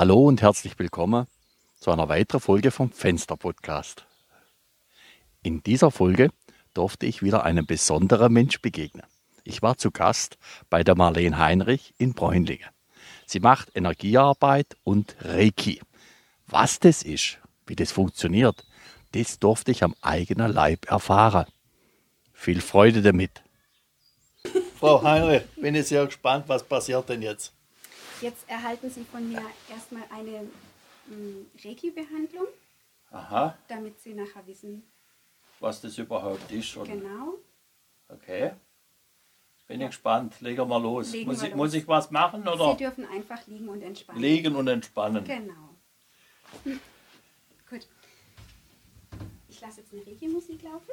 Hallo und herzlich willkommen zu einer weiteren Folge vom Fenster Podcast. In dieser Folge durfte ich wieder einem besonderen Mensch begegnen. Ich war zu Gast bei der Marlene Heinrich in Bräunlingen. Sie macht Energiearbeit und Reiki. Was das ist, wie das funktioniert, das durfte ich am eigenen Leib erfahren. Viel Freude damit. Frau Heinrich, bin ich sehr gespannt, was passiert denn jetzt? Jetzt erhalten Sie von mir erstmal eine mm, Reiki-Behandlung, damit Sie nachher wissen, was das überhaupt ist. Genau. Okay. Bin ich gespannt. Legen wir mal los. Legen muss, wir ich, los. muss ich was machen Sie oder dürfen einfach liegen und entspannen. liegen und entspannen? Genau. Hm. Gut. Ich lasse jetzt eine Reiki-Musik laufen.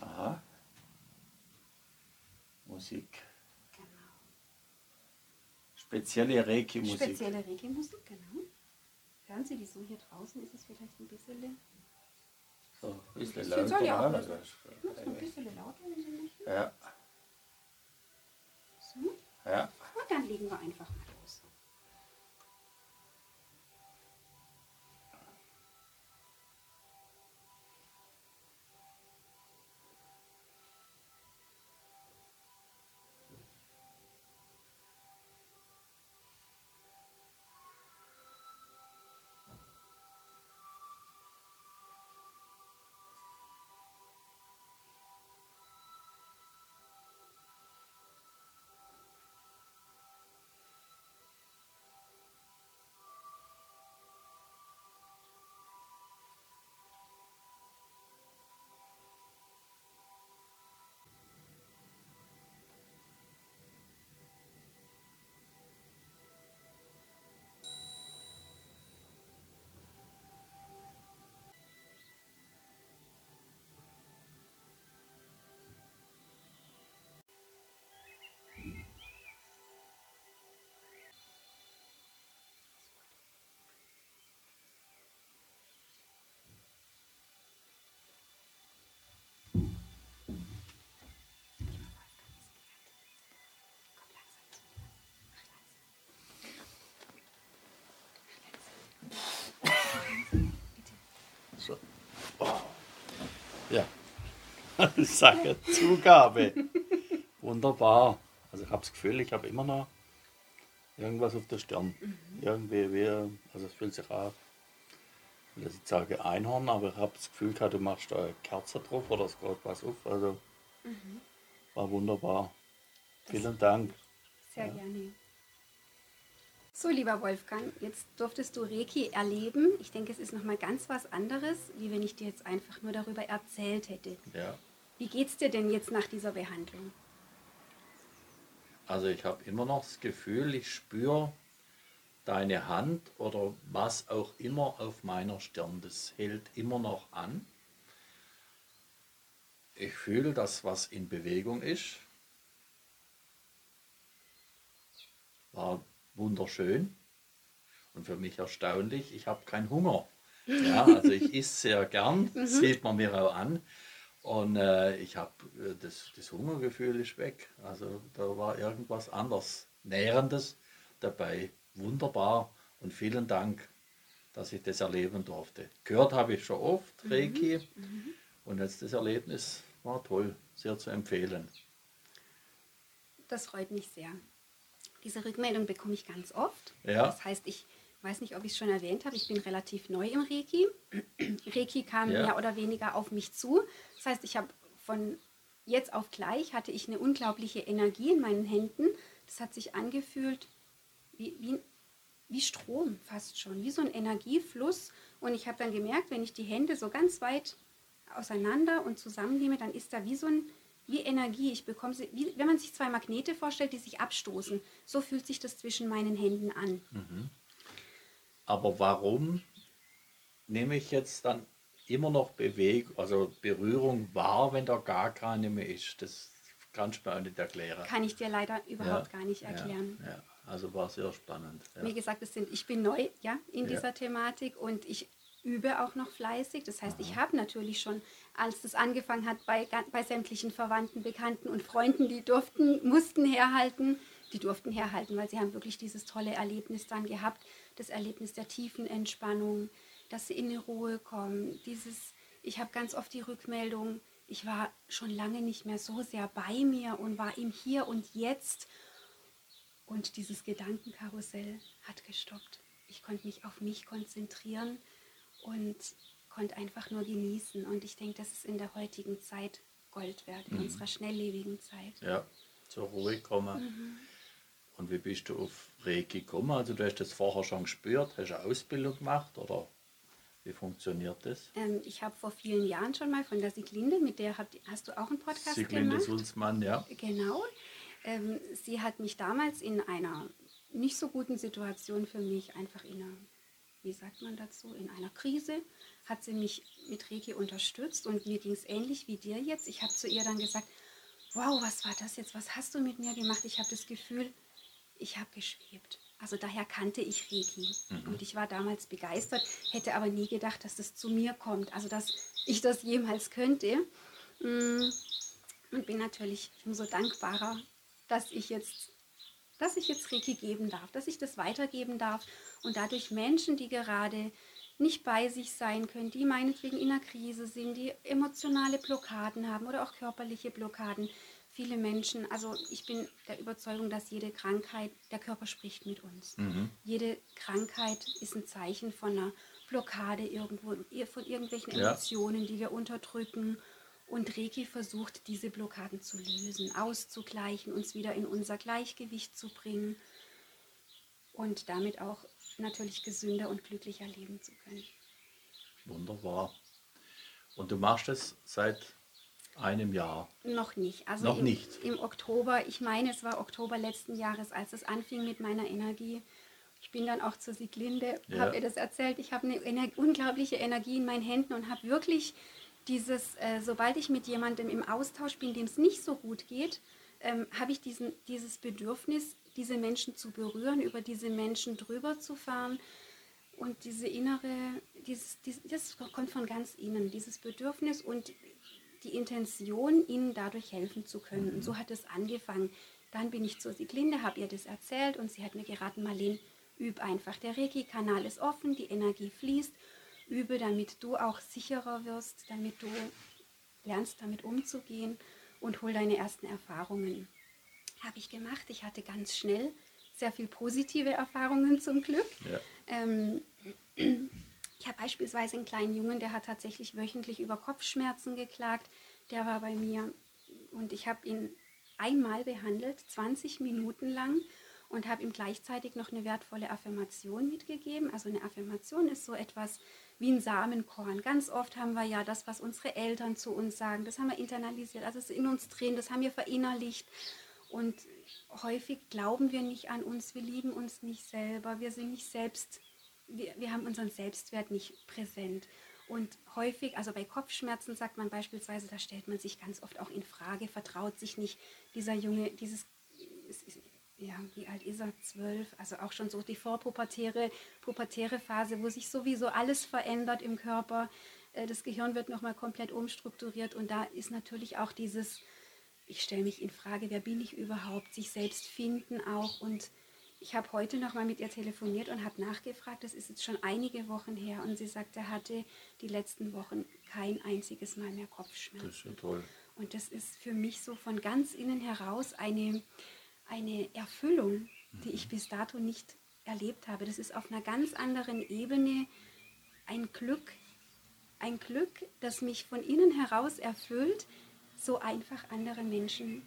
Aha. Musik. Spezielle Reiki-Musik. Spezielle Reiki-Musik, genau. Hören Sie die so hier draußen? Ist es vielleicht ein bisschen, So, ein bisschen lauter. soll ja auch ein bisschen lauter, wenn Sie möchten. Ja, So. ja. Und dann legen wir einfach mal Sache Zugabe. Wunderbar. Also ich habe das Gefühl, ich habe immer noch irgendwas auf der Stirn. Irgendwie, wie, also es fühlt sich auch, ich will jetzt nicht sagen Einhorn, aber ich habe das Gefühl gehabt, du machst da eine Kerze drauf oder es geht was auf. Also war wunderbar. Vielen Dank. Sehr gerne. So, lieber Wolfgang, jetzt durftest du Reiki erleben. Ich denke, es ist nochmal ganz was anderes, wie wenn ich dir jetzt einfach nur darüber erzählt hätte. Ja. Wie geht's dir denn jetzt nach dieser Behandlung? Also ich habe immer noch das Gefühl, ich spüre deine Hand oder was auch immer auf meiner Stirn. Das hält immer noch an. Ich fühle, dass was in Bewegung ist. War wunderschön und für mich erstaunlich. Ich habe keinen Hunger. Ja, also ich esse sehr gern, das sieht man mir auch an. Und äh, ich habe äh, das, das Hungergefühl ist weg. Also da war irgendwas anderes, Nährendes dabei. Wunderbar und vielen Dank, dass ich das erleben durfte. Gehört habe ich schon oft, Reiki. Und jetzt das Erlebnis war toll, sehr zu empfehlen. Das freut mich sehr. Diese Rückmeldung bekomme ich ganz oft. Ja. Das heißt, ich weiß nicht, ob ich es schon erwähnt habe, ich bin relativ neu im Reiki. Reiki kam Ja. mehr oder weniger auf mich zu. Das heißt, ich habe von jetzt auf gleich hatte ich eine unglaubliche Energie in meinen Händen. Das hat sich angefühlt wie, wie, wie Strom fast schon, wie so ein Energiefluss. Und ich habe dann gemerkt, wenn ich die Hände so ganz weit auseinander und zusammennehme, dann ist da wie so ein wie Energie. Ich bekomme sie, wie, wenn man sich zwei Magnete vorstellt, die sich abstoßen. So fühlt sich das zwischen meinen Händen an. Aber warum nehme ich jetzt dann immer noch Bewegung, also Berührung wahr, wenn da gar keine mehr ist? Das kannst du mir auch nicht erklären. Kann ich dir leider überhaupt Ja, gar nicht ja, erklären. Ja, Also war sehr spannend. Ja. Wie gesagt, es sind, ich bin neu ja, in Ja. dieser Thematik und ich übe auch noch fleißig. Das heißt, ich habe natürlich schon, als das angefangen hat, bei, bei sämtlichen Verwandten, Bekannten und Freunden, die durften, mussten herhalten, die durften herhalten, weil sie haben wirklich dieses tolle Erlebnis dann gehabt, das Erlebnis der tiefen Entspannung, dass sie in die Ruhe kommen. Dieses, ich habe ganz oft die Rückmeldung, ich war schon lange nicht mehr so sehr bei mir und war im Hier und Jetzt. Und dieses Gedankenkarussell hat gestoppt. Ich konnte mich auf mich konzentrieren und konnte einfach nur genießen. Und ich denke, das ist in der heutigen Zeit Gold wert, in unserer schnelllebigen Zeit. ja, zur Ruhe kommen. Mhm. Und wie bist du auf Reiki gekommen? Also du hast das vorher schon gespürt, hast eine Ausbildung gemacht oder wie funktioniert das? Ähm, ich habe vor vielen Jahren schon mal von der Siglinde, mit der habt, hast du auch einen Podcast Sieglinde gemacht. Sulzmann, ja. Genau. Ähm, sie hat mich damals in einer nicht so guten Situation für mich, einfach in einer, wie sagt man dazu, in einer Krise, hat sie mich mit Reiki unterstützt und mir ging es ähnlich wie dir jetzt. Ich habe zu ihr dann gesagt, wow, was war das jetzt? Was hast du mit mir gemacht? Ich habe das Gefühl, ich habe geschwebt. Also daher kannte ich Reiki. Und ich war damals begeistert, hätte aber nie gedacht, dass das zu mir kommt. Also dass ich das jemals könnte. Mm, Und bin natürlich umso dankbarer, dass ich jetzt dass ich jetzt Reiki geben darf, dass ich das weitergeben darf und dadurch Menschen, die gerade nicht bei sich sein können, die meinetwegen in einer Krise sind, die emotionale Blockaden haben oder auch körperliche Blockaden. Viele Menschen, also ich bin der Überzeugung, dass jede Krankheit, der Körper spricht mit uns. Jede Krankheit ist ein Zeichen von einer Blockade irgendwo, von irgendwelchen Ja. Emotionen, die wir unterdrücken. Und Reiki versucht, diese Blockaden zu lösen, auszugleichen, uns wieder in unser Gleichgewicht zu bringen und damit auch natürlich gesünder und glücklicher leben zu können. Wunderbar. Und du machst es seit einem Jahr. Noch nicht. Also Noch im, nicht. im Oktober, ich meine, es war Oktober letzten Jahres, als es anfing mit meiner Energie. Ich bin dann auch zur Sieglinde, Ja. habe ihr das erzählt. Ich habe eine ener unglaubliche Energie in meinen Händen und habe wirklich dieses, äh, sobald ich mit jemandem im Austausch bin, dem es nicht so gut geht, ähm, habe ich diesen, dieses Bedürfnis, diese Menschen zu berühren, über diese Menschen drüber zu fahren. Und diese innere, dieses, dieses, das kommt von ganz innen, dieses Bedürfnis und die Intention, ihnen dadurch helfen zu können. Und so hat es angefangen. Dann bin ich zur Sieglinde, habe ihr das erzählt und sie hat mir geraten, Marlene, üb einfach. Der Reiki-Kanal ist offen, die Energie fließt. Übe, damit du auch sicherer wirst, damit du lernst, damit umzugehen und hol deine ersten Erfahrungen. Habe ich gemacht. Ich hatte ganz schnell sehr viel positive Erfahrungen zum Glück. Ja. Ähm, ich habe beispielsweise einen kleinen Jungen, der hat tatsächlich wöchentlich über Kopfschmerzen geklagt. Der war bei mir und ich habe ihn einmal behandelt, 20 Minuten lang und habe ihm gleichzeitig noch eine wertvolle Affirmation mitgegeben. Also eine Affirmation ist so etwas wie ein Samenkorn. Ganz oft haben wir ja das, was unsere Eltern zu uns sagen, das haben wir internalisiert, also es ist in uns drin, das haben wir verinnerlicht. Und häufig glauben wir nicht an uns, wir lieben uns nicht selber, wir sind nicht selbst, wir, wir haben unseren Selbstwert nicht präsent. Und häufig, also bei Kopfschmerzen sagt man beispielsweise, da stellt man sich ganz oft auch in Frage, vertraut sich nicht dieser Junge, dieses, ja, wie alt ist er? Zwölf, also auch schon so die vorpubertäre pubertäre Phase, wo sich sowieso alles verändert im Körper. Äh, Das Gehirn wird nochmal komplett umstrukturiert und da ist natürlich auch dieses, ich stelle mich in Frage, wer bin ich überhaupt, sich selbst finden auch. Und ich habe heute nochmal mit ihr telefoniert und habe nachgefragt, das ist jetzt schon einige Wochen her und sie sagt, er hatte die letzten Wochen kein einziges Mal mehr Kopfschmerzen. Das ist ja toll. Und das ist für mich so von ganz innen heraus eine, eine Erfüllung, die ich bis dato nicht erlebt habe. Das ist auf einer ganz anderen Ebene ein Glück, ein Glück, das mich von innen heraus erfüllt, so einfach andere Menschen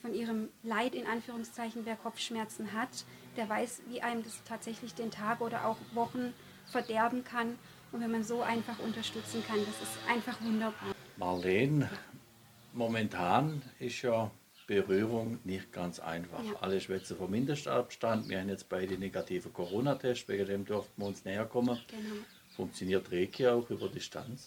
von ihrem Leid in Anführungszeichen, wer Kopfschmerzen hat, der weiß, wie einem das tatsächlich den Tag oder auch Wochen verderben kann. Und wenn man so einfach unterstützen kann, das ist einfach wunderbar. Marlene, momentan ist ja Berührung nicht ganz einfach. Ja. Alle schwätzen vom Mindestabstand. Wir haben jetzt beide negative Corona-Tests, wegen dem durften wir uns näher kommen. Genau. Funktioniert Reiki auch über Distanz?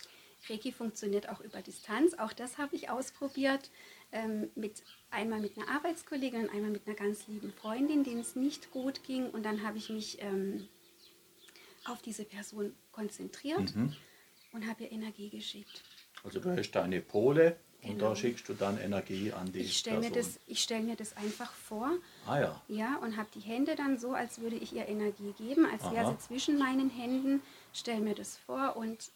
Reiki funktioniert auch über Distanz. Auch das habe ich ausprobiert. Ähm, mit, einmal mit einer Arbeitskollegin und einmal mit einer ganz lieben Freundin, denen es nicht gut ging. Und dann habe ich mich ähm, auf diese Person konzentriert Mhm. und habe ihr Energie geschickt. Also du hast deine Pole und Genau. da schickst du dann Energie an die Ich stelle mir, Person. das- ich stell mir das einfach vor. Ah ja, Ja, und habe die Hände dann so, als würde ich ihr Energie geben, als wäre Aha. sie zwischen meinen Händen. Stell mir das vor und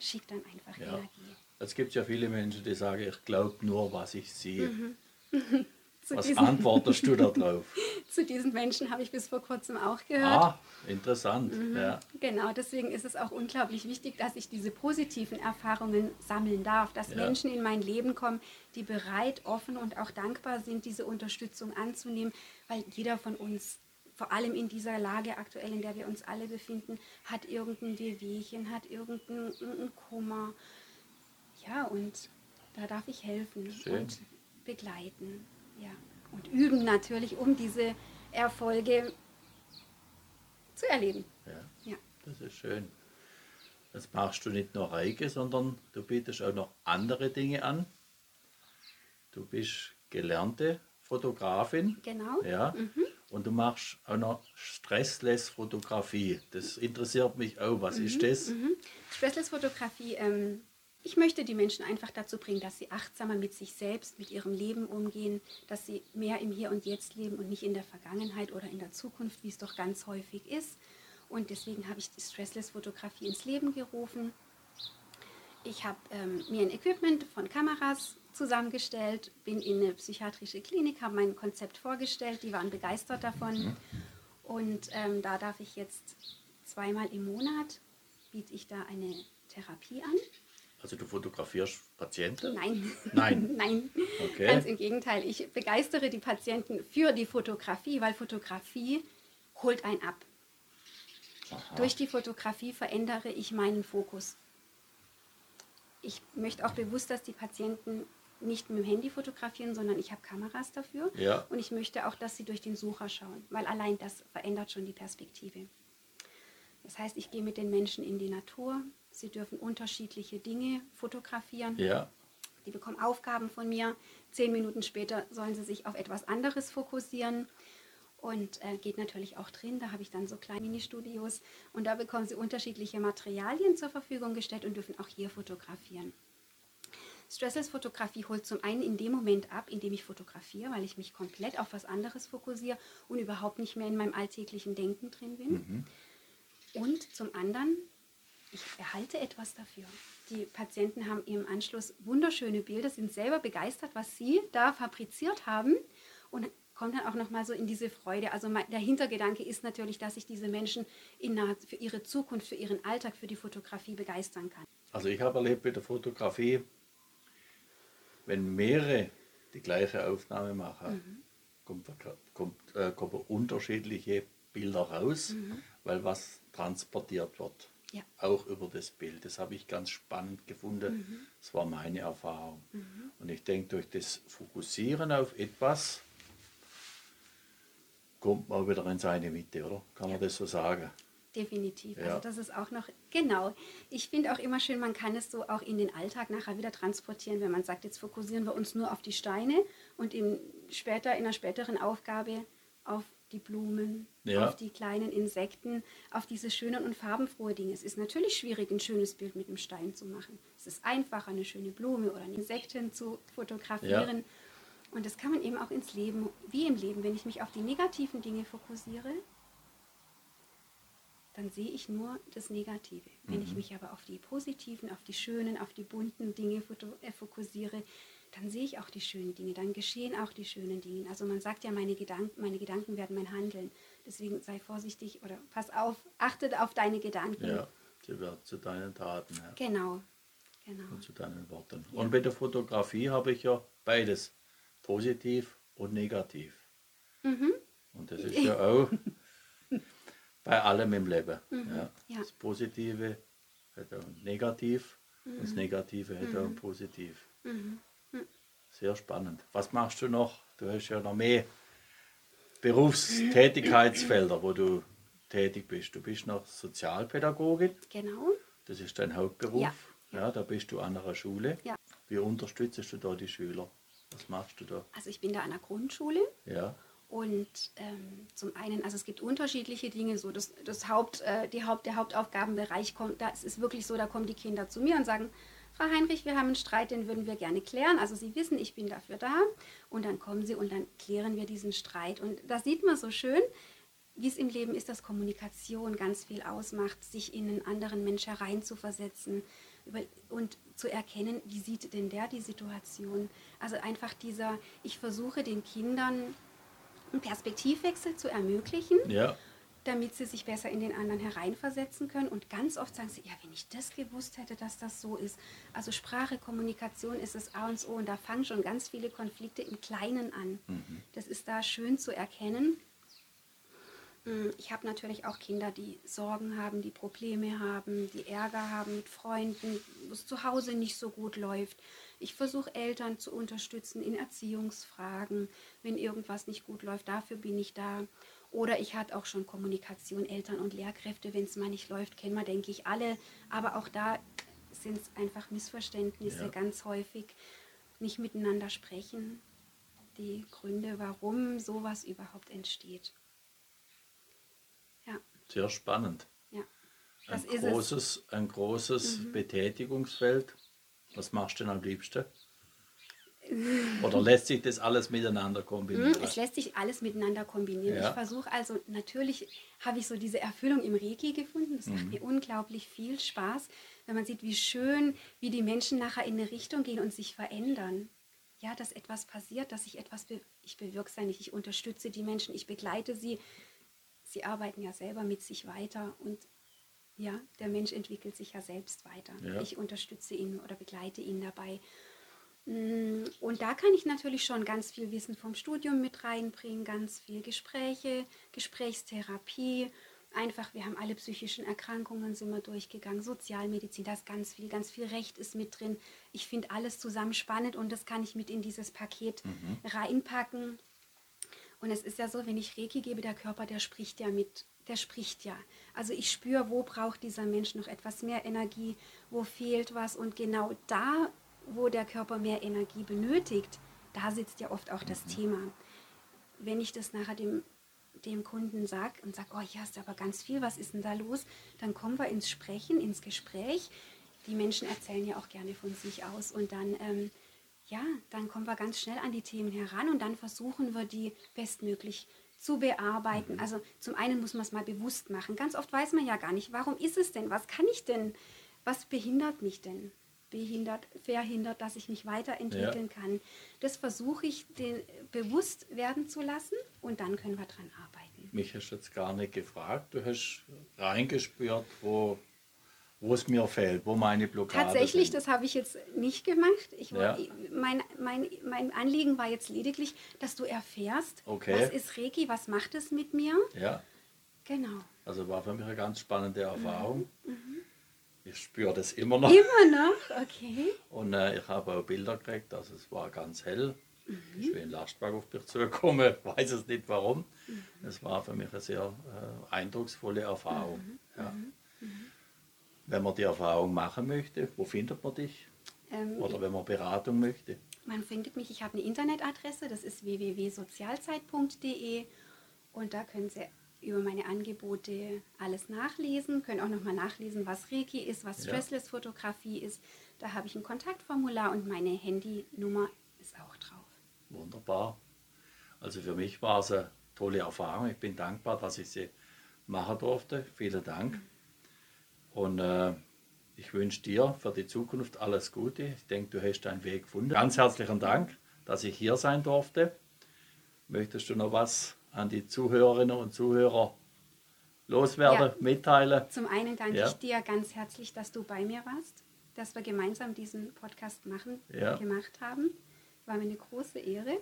schicke dann einfach ja. Energie. Es gibt ja viele Menschen, die sagen, ich glaube nur, was ich sehe. Mhm. Was antwortest du da drauf? zu diesen Menschen habe ich bis vor kurzem auch gehört. ah, interessant. Mhm. Ja. Genau, deswegen ist es auch unglaublich wichtig, dass ich diese positiven Erfahrungen sammeln darf, dass Ja. Menschen in mein Leben kommen, die bereit, offen und auch dankbar sind, diese Unterstützung anzunehmen, weil jeder von uns, vor allem in dieser Lage aktuell, in der wir uns alle befinden, hat irgendein Wehwehchen, hat irgendeinen Kummer. Ja, und da darf ich helfen Schön. und begleiten. Ja. Und üben natürlich, um diese Erfolge zu erleben. ja, Ja. das ist schön. Jetzt machst du nicht nur Reike, sondern du bietest auch noch andere Dinge an. Du bist gelernte Fotografin. Genau. Ja. Und du machst auch noch Stressless-Fotografie. Das interessiert mich auch. Was ist das? Mhm. Stressless-Fotografie, ähm, ich möchte die Menschen einfach dazu bringen, dass sie achtsamer mit sich selbst, mit ihrem Leben umgehen, dass sie mehr im Hier und Jetzt leben und nicht in der Vergangenheit oder in der Zukunft, wie es doch ganz häufig ist. Und deswegen habe ich die Stressless-Fotografie ins Leben gerufen. Ich habe ähm, mir ein Equipment von Kameras zusammengestellt, bin in eine psychiatrische Klinik, habe mein Konzept vorgestellt, die waren begeistert davon. Und ähm, da darf ich jetzt zweimal im Monat, biete ich da eine Therapie an. Also du fotografierst Patienten? Nein. Nein. Nein. Okay. Ganz im Gegenteil. Ich begeistere die Patienten für die Fotografie, weil Fotografie holt einen ab. Aha. Durch die Fotografie verändere ich meinen Fokus. Ich möchte auch bewusst, dass die Patienten nicht mit dem Handy fotografieren, sondern ich habe Kameras dafür. Ja. Und ich möchte auch, dass sie durch den Sucher schauen, weil allein das verändert schon die Perspektive. Das heißt, ich gehe mit den Menschen in die Natur. Sie dürfen unterschiedliche Dinge fotografieren. Ja, Die bekommen Aufgaben von mir. Zehn Minuten später sollen sie sich auf etwas anderes fokussieren. Und äh, geht natürlich auch drin. Da habe ich dann so kleine Mini-Studios. Und da bekommen sie unterschiedliche Materialien zur Verfügung gestellt und dürfen auch hier fotografieren. Stressless-Fotografie holt zum einen in dem Moment ab, in dem ich fotografiere, weil ich mich komplett auf was anderes fokussiere und überhaupt nicht mehr in meinem alltäglichen Denken drin bin. Und zum anderen, ich erhalte etwas dafür. Die Patienten haben im Anschluss wunderschöne Bilder, sind selber begeistert, was sie da fabriziert haben und kommen dann auch nochmal so in diese Freude. Also mein- der Hintergedanke ist natürlich, dass ich diese Menschen in naher, für ihre Zukunft, für ihren Alltag, für die Fotografie begeistern kann. also ich habe erlebt mit der Fotografie, wenn mehrere die gleiche Aufnahme machen, kommt, kommt, äh, kommen unterschiedliche Bilder raus, weil was transportiert wird. Ja. Auch über das Bild. Das habe ich ganz spannend gefunden. Das war meine Erfahrung. Und ich denke, durch das Fokussieren auf etwas kommt man wieder in seine Mitte, oder? Kann man das so sagen? Definitiv. Ja. Also das ist auch noch, genau. Ich finde auch immer schön, man kann es so auch in den Alltag nachher wieder transportieren, wenn man sagt, jetzt fokussieren wir uns nur auf die Steine und im, später in einer späteren Aufgabe auf die Blumen, Ja. auf die kleinen Insekten, auf diese schönen und farbenfrohe Dinge. Es ist natürlich schwierig, ein schönes Bild mit einem Stein zu machen. Es ist einfacher, eine schöne Blume oder ein Insekten zu fotografieren. Und das kann man eben auch ins Leben, wie im Leben, wenn ich mich auf die negativen Dinge fokussiere, dann sehe ich nur das Negative. Wenn ich mich aber auf die positiven, auf die schönen, auf die bunten Dinge äh, fokussiere, dann sehe ich auch die schönen Dinge, dann geschehen auch die schönen Dinge. Also man sagt ja, meine Gedanken, meine Gedanken werden mein Handeln. Deswegen sei vorsichtig oder pass auf, achtet auf deine Gedanken. Ja, sie wird zu deinen Taten. Ja. Genau, genau. und zu deinen Worten. Ja. Und bei der Fotografie habe ich ja beides, positiv und negativ. Mhm. Und das ist ja auch bei allem im Leben. Ja. Mhm. Ja. Das Positive hat auch Negativ und das Negative hat auch ein Positiv. Mhm. Sehr spannend. Was machst du noch? Du hast ja noch mehr Berufstätigkeitsfelder, wo du tätig bist. Du bist noch Sozialpädagogin, Genau. das ist dein Hauptberuf. Ja, Ja, da bist du an einer Schule. Ja. Wie unterstützt du da die Schüler? Was machst du da? Also ich bin da an der Grundschule Ja, und ähm, zum einen, also es gibt unterschiedliche Dinge, so das, das Haupt, äh, die Haupt, der Hauptaufgabenbereich kommt, da ist wirklich so, da kommen die Kinder zu mir und sagen, Frau Heinrich, wir haben einen Streit, den würden wir gerne klären. Also Sie wissen, ich bin dafür da. Und dann kommen Sie und dann klären wir diesen Streit. Und da sieht man so schön, wie es im Leben ist, dass Kommunikation ganz viel ausmacht, sich in einen anderen Mensch hereinzuversetzen und zu erkennen, wie sieht denn der die Situation. Also einfach dieser, ich versuche den Kindern einen Perspektivwechsel zu ermöglichen ja, damit sie sich besser in den anderen hereinversetzen können. Und ganz oft sagen sie, ja, wenn ich das gewusst hätte, dass das so ist. Also Sprache, Kommunikation ist das A und O und da fangen schon ganz viele Konflikte im Kleinen an. Das ist da schön zu erkennen. Mm, Ich habe natürlich auch Kinder, die Sorgen haben, die Probleme haben, die Ärger haben mit Freunden, wo es zu Hause nicht so gut läuft. Ich versuche Eltern zu unterstützen in Erziehungsfragen, wenn irgendwas nicht gut läuft. Dafür bin ich da. Oder ich hatte auch schon Kommunikation, Eltern und Lehrkräfte, wenn es mal nicht läuft, kennen wir, denke ich, alle. Aber auch da sind es einfach Missverständnisse Ja. ganz häufig. Nicht miteinander sprechen. Die Gründe, warum sowas überhaupt entsteht. Sehr spannend. ja. Ein. Mhm. großes, ein großes Betätigungsfeld. Was machst du denn am liebsten? Oder lässt sich das alles miteinander kombinieren? Hm, Es lässt sich alles miteinander kombinieren. Ja. Ich versuche also, natürlich habe ich so diese Erfüllung im Reiki gefunden. Das Mhm. macht mir unglaublich viel Spaß, wenn man sieht, wie schön, wie die Menschen nachher in eine Richtung gehen und sich verändern. Ja, dass etwas passiert, dass ich etwas, be ich bewirke es ja nicht, ich unterstütze die Menschen, ich begleite sie. Sie arbeiten ja selber mit sich weiter und ja, der Mensch entwickelt sich ja selbst weiter. Ja. Ich unterstütze ihn oder begleite ihn dabei. Mm, Und da kann ich natürlich schon ganz viel Wissen vom Studium mit reinbringen, ganz viel Gespräche, Gesprächstherapie. Einfach, wir haben alle psychischen Erkrankungen, sind wir durchgegangen, Sozialmedizin, da ist ganz viel, ganz viel Recht ist mit drin. Ich finde alles zusammen spannend und das kann ich mit in dieses Paket reinpacken. Und es ist ja so, wenn ich Reiki gebe, der Körper, der spricht ja mit, der spricht ja. Also ich spüre, wo braucht dieser Mensch noch etwas mehr Energie, wo fehlt was. Und genau da, wo der Körper mehr Energie benötigt, da sitzt ja oft auch das Thema. Wenn ich das nachher dem, dem Kunden sage und sage, oh, hier hast du aber ganz viel, was ist denn da los? Dann kommen wir ins Sprechen, ins Gespräch. Die Menschen erzählen ja auch gerne von sich aus und dann ähm, ja, dann kommen wir ganz schnell an die Themen heran und dann versuchen wir die bestmöglich zu bearbeiten. Also zum einen muss man es mal bewusst machen. Ganz oft weiß man ja gar nicht, warum ist es denn? Was kann ich denn? Was behindert mich denn? Behindert, verhindert, dass ich mich weiterentwickeln kann. Das versuche ich den bewusst werden zu lassen und dann können wir dran arbeiten. Mich hast du jetzt gar nicht gefragt. Du hast reingespürt, wo, wo es mir fehlt, wo meine Blockaden Tatsächlich, sind. das habe ich jetzt nicht gemacht. Ich, Ja. mein, mein, mein Anliegen war jetzt lediglich, dass du erfährst, Okay. was ist Reiki, was macht es mit mir. Ja, Genau. also war für mich eine ganz spannende Mhm. Erfahrung. Ich spüre das immer noch. Immer noch, okay. Und äh, ich habe auch Bilder gekriegt, also es war ganz hell. Mhm. Ich bin in Lastwagen auf mich zugekommen, weiß es nicht warum. Es war für mich eine sehr äh, eindrucksvolle Erfahrung. Mhm. Ja. Wenn man die Erfahrung machen möchte, wo findet man dich? Ähm, Oder wenn man Beratung möchte? Man findet mich, ich habe eine Internetadresse, das ist www.sozialzeit.de und da können Sie über meine Angebote alles nachlesen, können auch nochmal nachlesen, was Reiki ist, was. Stressless-Fotografie ist. Da habe ich ein Kontaktformular und meine Handynummer ist auch drauf. Wunderbar. Also für mich war es eine tolle Erfahrung. Ich bin dankbar, dass ich sie machen durfte. Vielen Dank. Und äh, ich wünsche dir für die Zukunft alles Gute. Ich denke, du hast deinen Weg gefunden. Ganz herzlichen Dank, dass ich hier sein durfte. Möchtest du noch was an die Zuhörerinnen und Zuhörer loswerden, Ja. mitteilen? Zum einen danke Ja. ich dir ganz herzlich, dass du bei mir warst, dass wir gemeinsam diesen Podcast machen, Ja. gemacht haben. War mir eine große Ehre.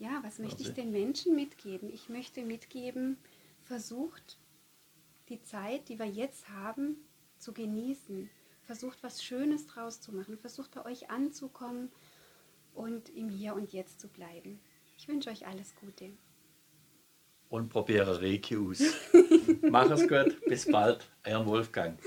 Ja, was möchte ich Merci. den Menschen mitgeben? Ich möchte mitgeben, versucht die Zeit, die wir jetzt haben, zu genießen. Versucht was Schönes draus zu machen. Versucht bei euch anzukommen und im Hier und Jetzt zu bleiben. Ich wünsche euch alles Gute. Und probiere Reiki aus. Mach es gut. Bis bald. Euer Wolfgang.